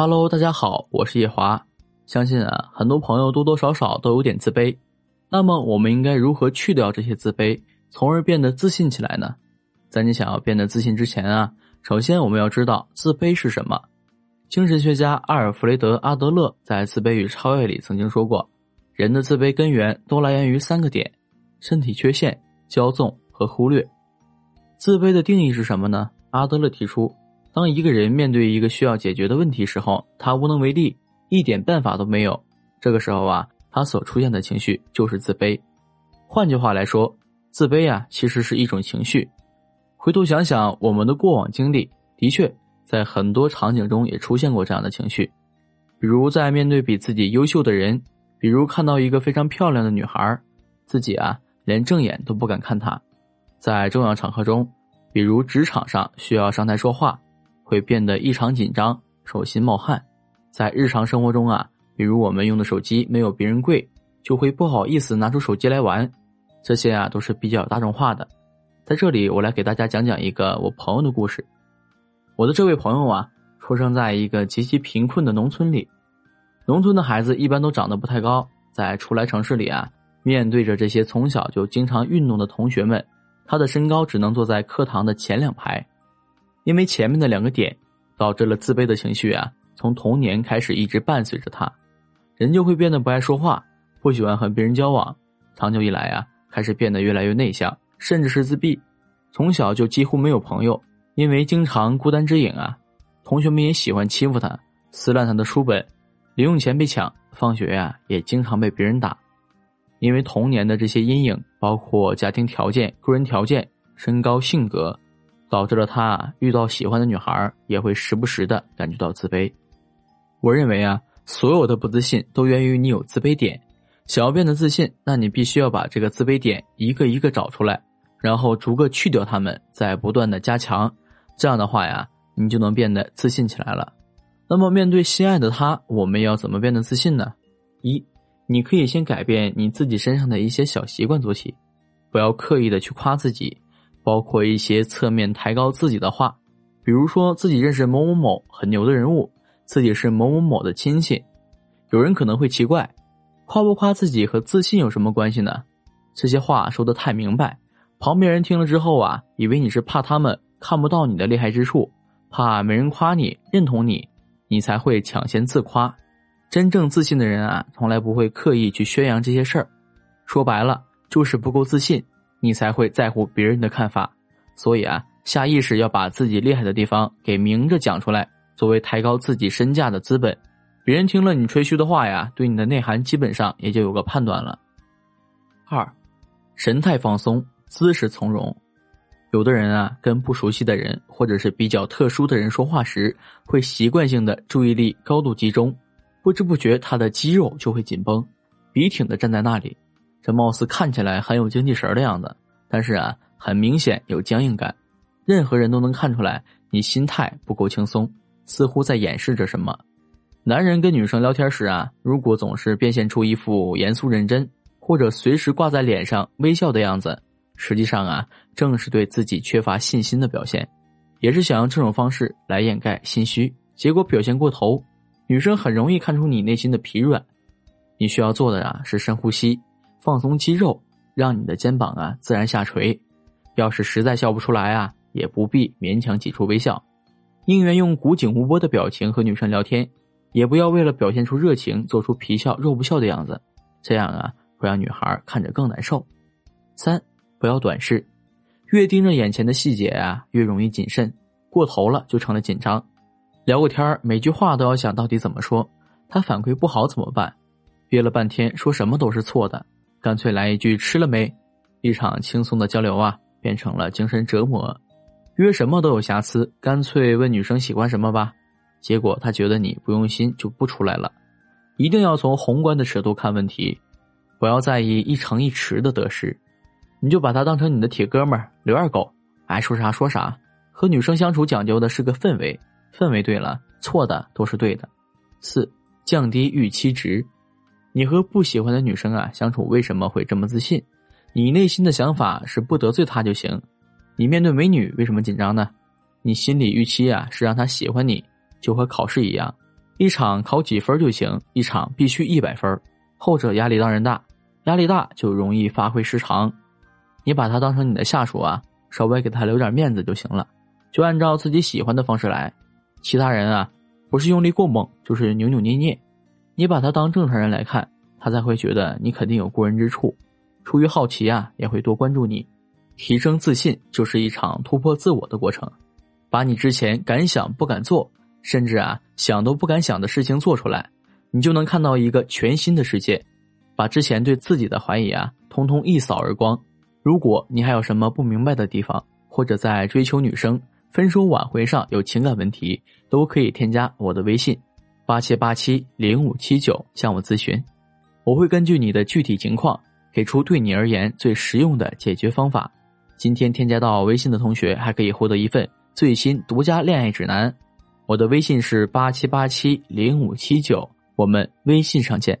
Hello，大家好，我是叶华。相信啊，很多朋友多多少少都有点自卑。那么，我们应该如何去掉这些自卑，从而变得自信起来呢？在你想要变得自信之前啊，首先我们要知道自卑是什么。精神学家阿尔弗雷德·阿德勒在《自卑与超越》里曾经说过，人的自卑根源都来源于三个点：身体缺陷、骄纵和忽略。自卑的定义是什么呢？阿德勒提出，当一个人面对一个需要解决的问题时候，他无能为力，一点办法都没有。这个时候啊，他所出现的情绪就是自卑。换句话来说，自卑啊，其实是一种情绪。回头想想我们的过往经历，的确在很多场景中也出现过这样的情绪，比如在面对比自己优秀的人，比如看到一个非常漂亮的女孩，自己啊连正眼都不敢看她。在重要场合中，比如职场上需要上台说话，会变得异常紧张，手心冒汗；在日常生活中啊，比如我们用的手机没有别人贵，就会不好意思拿出手机来玩。这些啊都是比较大众化的。在这里，我来给大家讲讲一个我朋友的故事。我的这位朋友啊，出生在一个极其贫困的农村里。农村的孩子一般都长得不太高，在初来城市里啊，面对着这些从小就经常运动的同学们。他的身高只能坐在课堂的前两排，因为前面的两个点，导致了自卑的情绪啊，从童年开始一直伴随着他，人就会变得不爱说话，不喜欢和别人交往，长久以来啊，开始变得越来越内向，甚至是自闭，从小就几乎没有朋友，因为经常孤单之影啊，同学们也喜欢欺负他，撕烂他的书本，零用钱被抢，放学呀也经常被别人打。因为童年的这些阴影，包括家庭条件、个人条件、身高、性格，导致了他遇到喜欢的女孩也会时不时的感觉到自卑。我认为啊，所有的不自信都源于你有自卑点。想要变得自信，那你必须要把这个自卑点一个一个找出来，然后逐个去掉它们，再不断的加强。这样的话呀，你就能变得自信起来了。那么，面对心爱的他，我们要怎么变得自信呢？一。你可以先改变你自己身上的一些小习惯做起，不要刻意的去夸自己，包括一些侧面抬高自己的话，比如说自己认识某某某很牛的人物，自己是某某某的亲戚。有人可能会奇怪，夸不夸自己和自信有什么关系呢？这些话说的太明白，旁边人听了之后啊，以为你是怕他们看不到你的厉害之处，怕没人夸你认同你，你才会抢先自夸。真正自信的人啊，从来不会刻意去宣扬这些事儿。说白了，就是不够自信，你才会在乎别人的看法。所以啊，下意识要把自己厉害的地方给明着讲出来，作为抬高自己身价的资本。别人听了你吹嘘的话呀，对你的内涵基本上也就有个判断了。二，神态放松，姿势从容。有的人啊，跟不熟悉的人或者是比较特殊的人说话时，会习惯性的注意力高度集中。不知不觉，他的肌肉就会紧绷，笔挺的站在那里。这貌似看起来很有精气神的样子，但是啊，很明显有僵硬感。任何人都能看出来，你心态不够轻松，似乎在掩饰着什么。男人跟女生聊天时啊，如果总是表现出一副严肃认真，或者随时挂在脸上微笑的样子，实际上啊，正是对自己缺乏信心的表现，也是想用这种方式来掩盖心虚，结果表现过头。女生很容易看出你内心的疲软，你需要做的啊是深呼吸，放松肌肉，让你的肩膀啊自然下垂。要是实在笑不出来啊，也不必勉强挤出微笑，宁愿用古井无波的表情和女生聊天，也不要为了表现出热情做出皮笑肉不笑的样子，这样啊会让女孩看着更难受。三，不要短视，越盯着眼前的细节啊，越容易谨慎，过头了就成了紧张。聊个天每句话都要想到底怎么说，他反馈不好怎么办？憋了半天说什么都是错的，干脆来一句吃了没？一场轻松的交流啊，变成了精神折磨。约什么都有瑕疵，干脆问女生喜欢什么吧。结果他觉得你不用心就不出来了。一定要从宏观的尺度看问题，不要在意一城一池的得失，你就把他当成你的铁哥们儿刘二狗，爱说啥说啥。和女生相处讲究的是个氛围。氛围对了，错的都是对的。四，降低预期值。你和不喜欢的女生啊相处，为什么会这么自信？你内心的想法是不得罪她就行。你面对美女为什么紧张呢？你心理预期啊是让她喜欢你，就和考试一样，一场考几分就行，一场必须一百分，后者压力当然大，压力大就容易发挥失常。你把他当成你的下属啊，稍微给他留点面子就行了，就按照自己喜欢的方式来。其他人啊，不是用力过猛，就是扭扭捏捏。你把他当正常人来看，他才会觉得你肯定有过人之处。出于好奇啊，也会多关注你。提升自信就是一场突破自我的过程，把你之前敢想不敢做。甚至啊，想都不敢想的事情做出来，你就能看到一个全新的世界，把之前对自己的怀疑啊，通通一扫而光。如果你还有什么不明白的地方，或者在追求女生、分手挽回上有情感问题，都可以添加我的微信八七八七零五七九向我咨询，我会根据你的具体情况给出对你而言最实用的解决方法。今天添加到微信的同学还可以获得一份最新独家恋爱指南。我的微信是八七八七零五七九，我们微信上见。